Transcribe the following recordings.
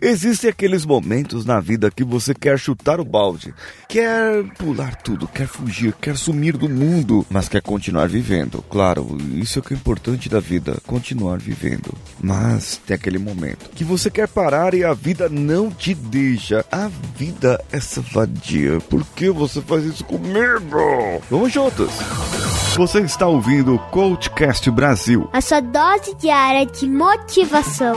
Existem aqueles momentos na vida que você quer chutar o balde, quer pular tudo, quer fugir, quer sumir do mundo, mas quer continuar vivendo. Claro, isso é o que é importante da vida, continuar vivendo. Mas tem aquele momento que você quer parar e a vida não te deixa. A vida é vadia. Por que você faz isso comigo? Vamos juntos! Você está ouvindo o Coachcast Brasil. A sua dose diária de motivação.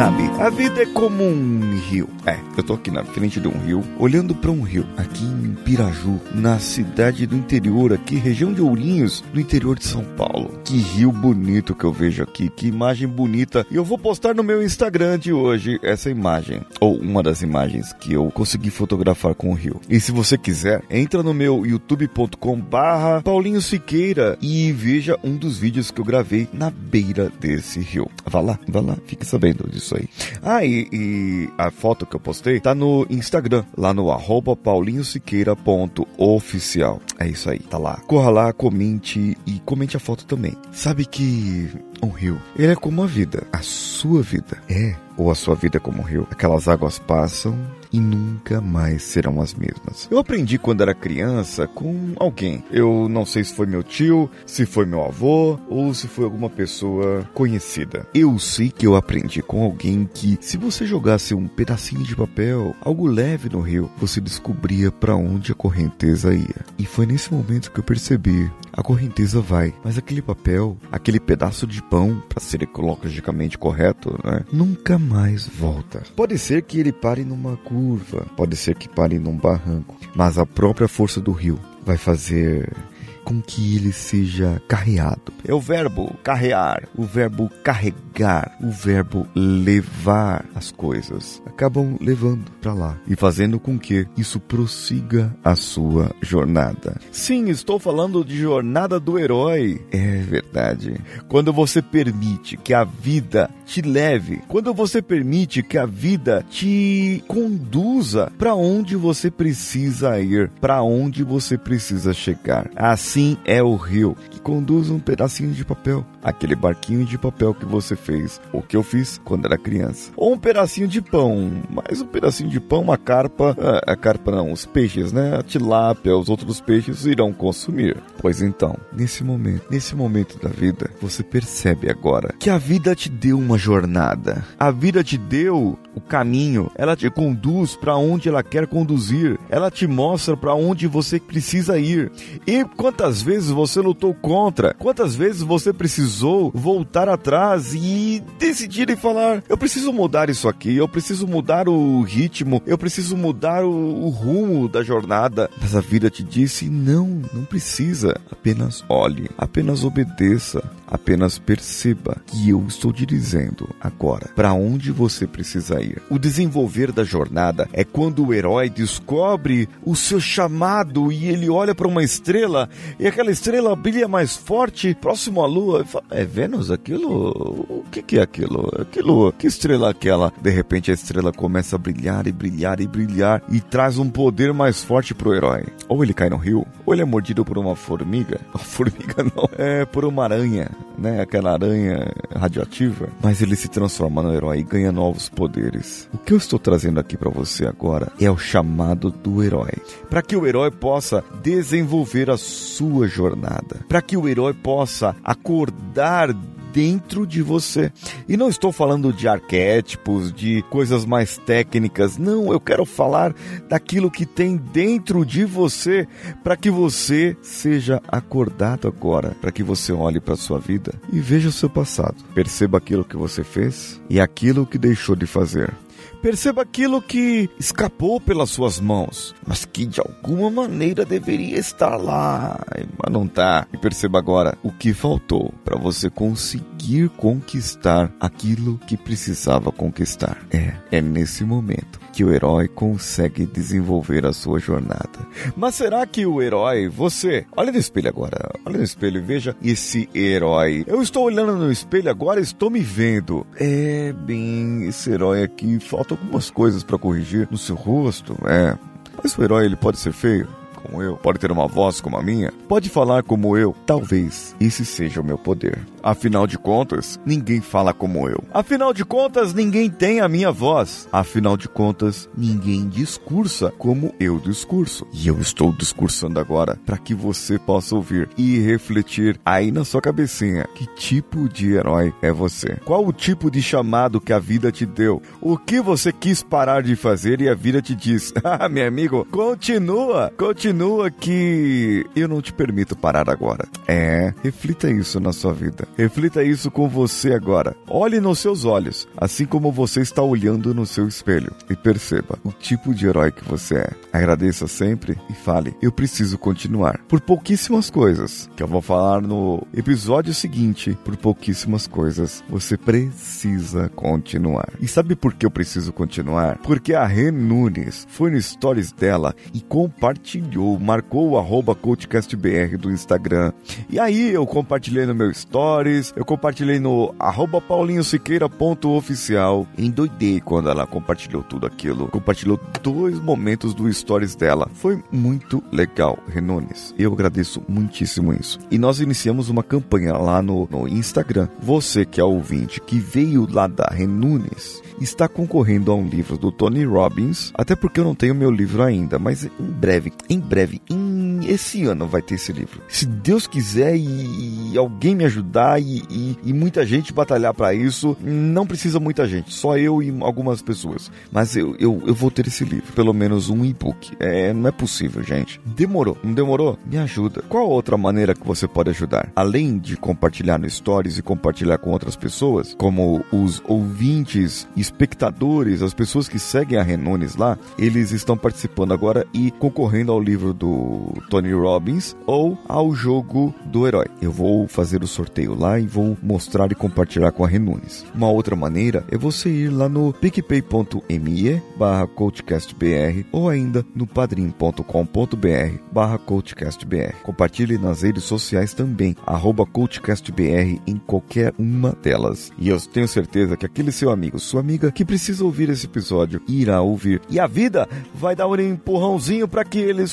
Sabe, a vida é como um rio. É, eu tô aqui na frente de um rio, olhando para um rio, aqui em Piraju, na cidade do interior, aqui, região de Ourinhos, no interior de São Paulo. Que rio bonito que eu vejo aqui, que imagem bonita. E eu vou postar no meu Instagram de hoje essa imagem, ou uma das imagens que eu consegui fotografar com o rio. E se você quiser, entra no meu youtube.com/barra Paulinho Siqueira e veja um dos vídeos que eu gravei na beira desse rio. Vá lá, vá lá, fique sabendo disso aí. Ah, e, e a foto que eu postei tá no Instagram, lá no arroba paulinhosiqueira.oficial. É isso aí, tá lá. Corra lá, comente e comente a foto também. Sabe que um rio, ele é como a vida, a sua vida. É, ou a sua vida é como um rio. Aquelas águas passam e nunca mais serão as mesmas. Eu aprendi quando era criança com alguém. Eu não sei se foi meu tio, se foi meu avô ou se foi alguma pessoa conhecida. Eu sei que eu aprendi com alguém que se você jogasse um pedacinho de papel, algo leve no rio, você descobria para onde a correnteza ia. E foi nesse momento que eu percebi a correnteza vai, mas aquele papel, aquele pedaço de pão, para ser ecologicamente correto, né, nunca mais volta. Pode ser que ele pare numa curva, pode ser que pare num barranco, mas a própria força do rio vai fazer com que ele seja carreado. É o verbo carrear, o verbo carregar, o verbo levar as coisas. Acabam levando para lá e fazendo com que isso prossiga a sua jornada. Sim, estou falando de jornada do herói. É verdade. Quando você permite que a vida te leve, quando você permite que a vida te conduza para onde você precisa ir, para onde você precisa chegar. Assim é o rio que conduz um pedacinho de papel, aquele barquinho de papel que você fez, o que eu fiz quando era criança. Ou um pedacinho de pão, mais um pedacinho de pão, uma carpa, a, a carpa não, os peixes, né? A tilápia, os outros peixes irão consumir. Pois então, nesse momento, nesse momento da vida, você percebe agora que a vida te deu uma jornada. A vida te deu o caminho, ela te conduz para onde ela quer conduzir, ela te mostra para onde você precisa ir. E quantas vezes você lutou contra? Quantas vezes você precisou voltar atrás e decidir e falar: eu preciso mudar isso aqui, eu preciso mudar o ritmo, eu preciso mudar o, o rumo da jornada. Mas a vida te disse: não, não precisa. Apenas olhe, apenas obedeça, apenas perceba que eu estou te dizendo agora para onde você precisa ir. O desenvolver da jornada é quando o herói descobre o seu chamado e ele olha para uma estrela e aquela estrela brilha mais forte próximo à lua. Fala, é Vênus aquilo? O que, que é aquilo? Aquilo? Que estrela é aquela? De repente a estrela começa a brilhar e brilhar e brilhar e traz um poder mais forte pro herói. Ou ele cai no rio, ou ele é mordido por uma formiga. Formiga não, é por uma aranha né? Aquela aranha radioativa. Mas ele se transforma no herói e ganha novos poderes. O que eu estou trazendo aqui para você agora é o chamado do herói. Para que o herói possa desenvolver a sua jornada. Para que o herói possa acordar dentro de você. E não estou falando de arquétipos, de coisas mais técnicas. Não, eu quero falar daquilo que tem dentro de você para que você seja acordado agora, para que você olhe para sua vida e veja o seu passado. Perceba aquilo que você fez e aquilo que deixou de fazer. Perceba aquilo que escapou pelas suas mãos, mas que de alguma maneira deveria estar lá, mas não está. E perceba agora o que faltou para você conseguir conquistar aquilo que precisava conquistar. É, é nesse momento que o herói consegue desenvolver a sua jornada. Mas será que o herói, você, olha no espelho agora, olha no espelho e veja esse herói. Eu estou olhando no espelho agora, estou me vendo. É bem, esse herói aqui falta algumas coisas para corrigir no seu rosto, é. Mas o herói ele pode ser feio como eu, pode ter uma voz como a minha, pode falar como eu. Talvez esse seja o meu poder. Afinal de contas, ninguém fala como eu. Afinal de contas, ninguém tem a minha voz. Afinal de contas, ninguém discursa como eu discurso. E eu estou discursando agora para que você possa ouvir e refletir aí na sua cabecinha que tipo de herói é você. Qual o tipo de chamado que a vida te deu? O que você quis parar de fazer e a vida te diz: "Ah, meu amigo, continua, continua que eu não te permito parar agora". É, reflita isso na sua vida. Reflita isso com você agora. Olhe nos seus olhos, assim como você está olhando no seu espelho, e perceba o tipo de herói que você é. Agradeça sempre e fale: Eu preciso continuar. Por pouquíssimas coisas, que eu vou falar no episódio seguinte, por pouquíssimas coisas, você precisa continuar. E sabe por que eu preciso continuar? Porque a Ren Nunes foi no stories dela e compartilhou, marcou o arroba CoachCastBR do Instagram. E aí eu compartilhei no meu stories, eu compartilhei no arroba paulinhosiqueira.oficial. Endoidei quando ela compartilhou tudo aquilo. Compartilhou dois momentos do stories dela. Foi muito legal, Renones. Eu agradeço muitíssimo isso. E nós iniciamos uma campanha lá no, no Instagram. Você que é ouvinte, que veio lá da Renunes, está concorrendo a um livro do Tony Robbins. Até porque eu não tenho meu livro ainda, mas em breve, em breve, em esse ano vai ter esse livro. Se Deus quiser e, e alguém me ajudar e, e, e muita gente batalhar para isso, não precisa muita gente, só eu e algumas pessoas. Mas eu, eu, eu vou ter esse livro, pelo menos um e-book. É, não é possível, gente. Demorou, não demorou? Me ajuda. Qual outra maneira que você pode ajudar? Além de compartilhar no Stories e compartilhar com outras pessoas, como os ouvintes, espectadores, as pessoas que seguem a Renones lá, eles estão participando agora e concorrendo ao livro do Tony Robbins ou ao jogo do herói. Eu vou fazer o sorteio lá e vou mostrar e compartilhar com a Renunes. Uma outra maneira é você ir lá no picpay.me barra coachcastbr ou ainda no padrim.com.br barra coachcastbr. Compartilhe nas redes sociais também, arroba coachcastbr em qualquer uma delas. E eu tenho certeza que aquele seu amigo, sua amiga que precisa ouvir esse episódio, irá ouvir. E a vida vai dar um empurrãozinho para que eles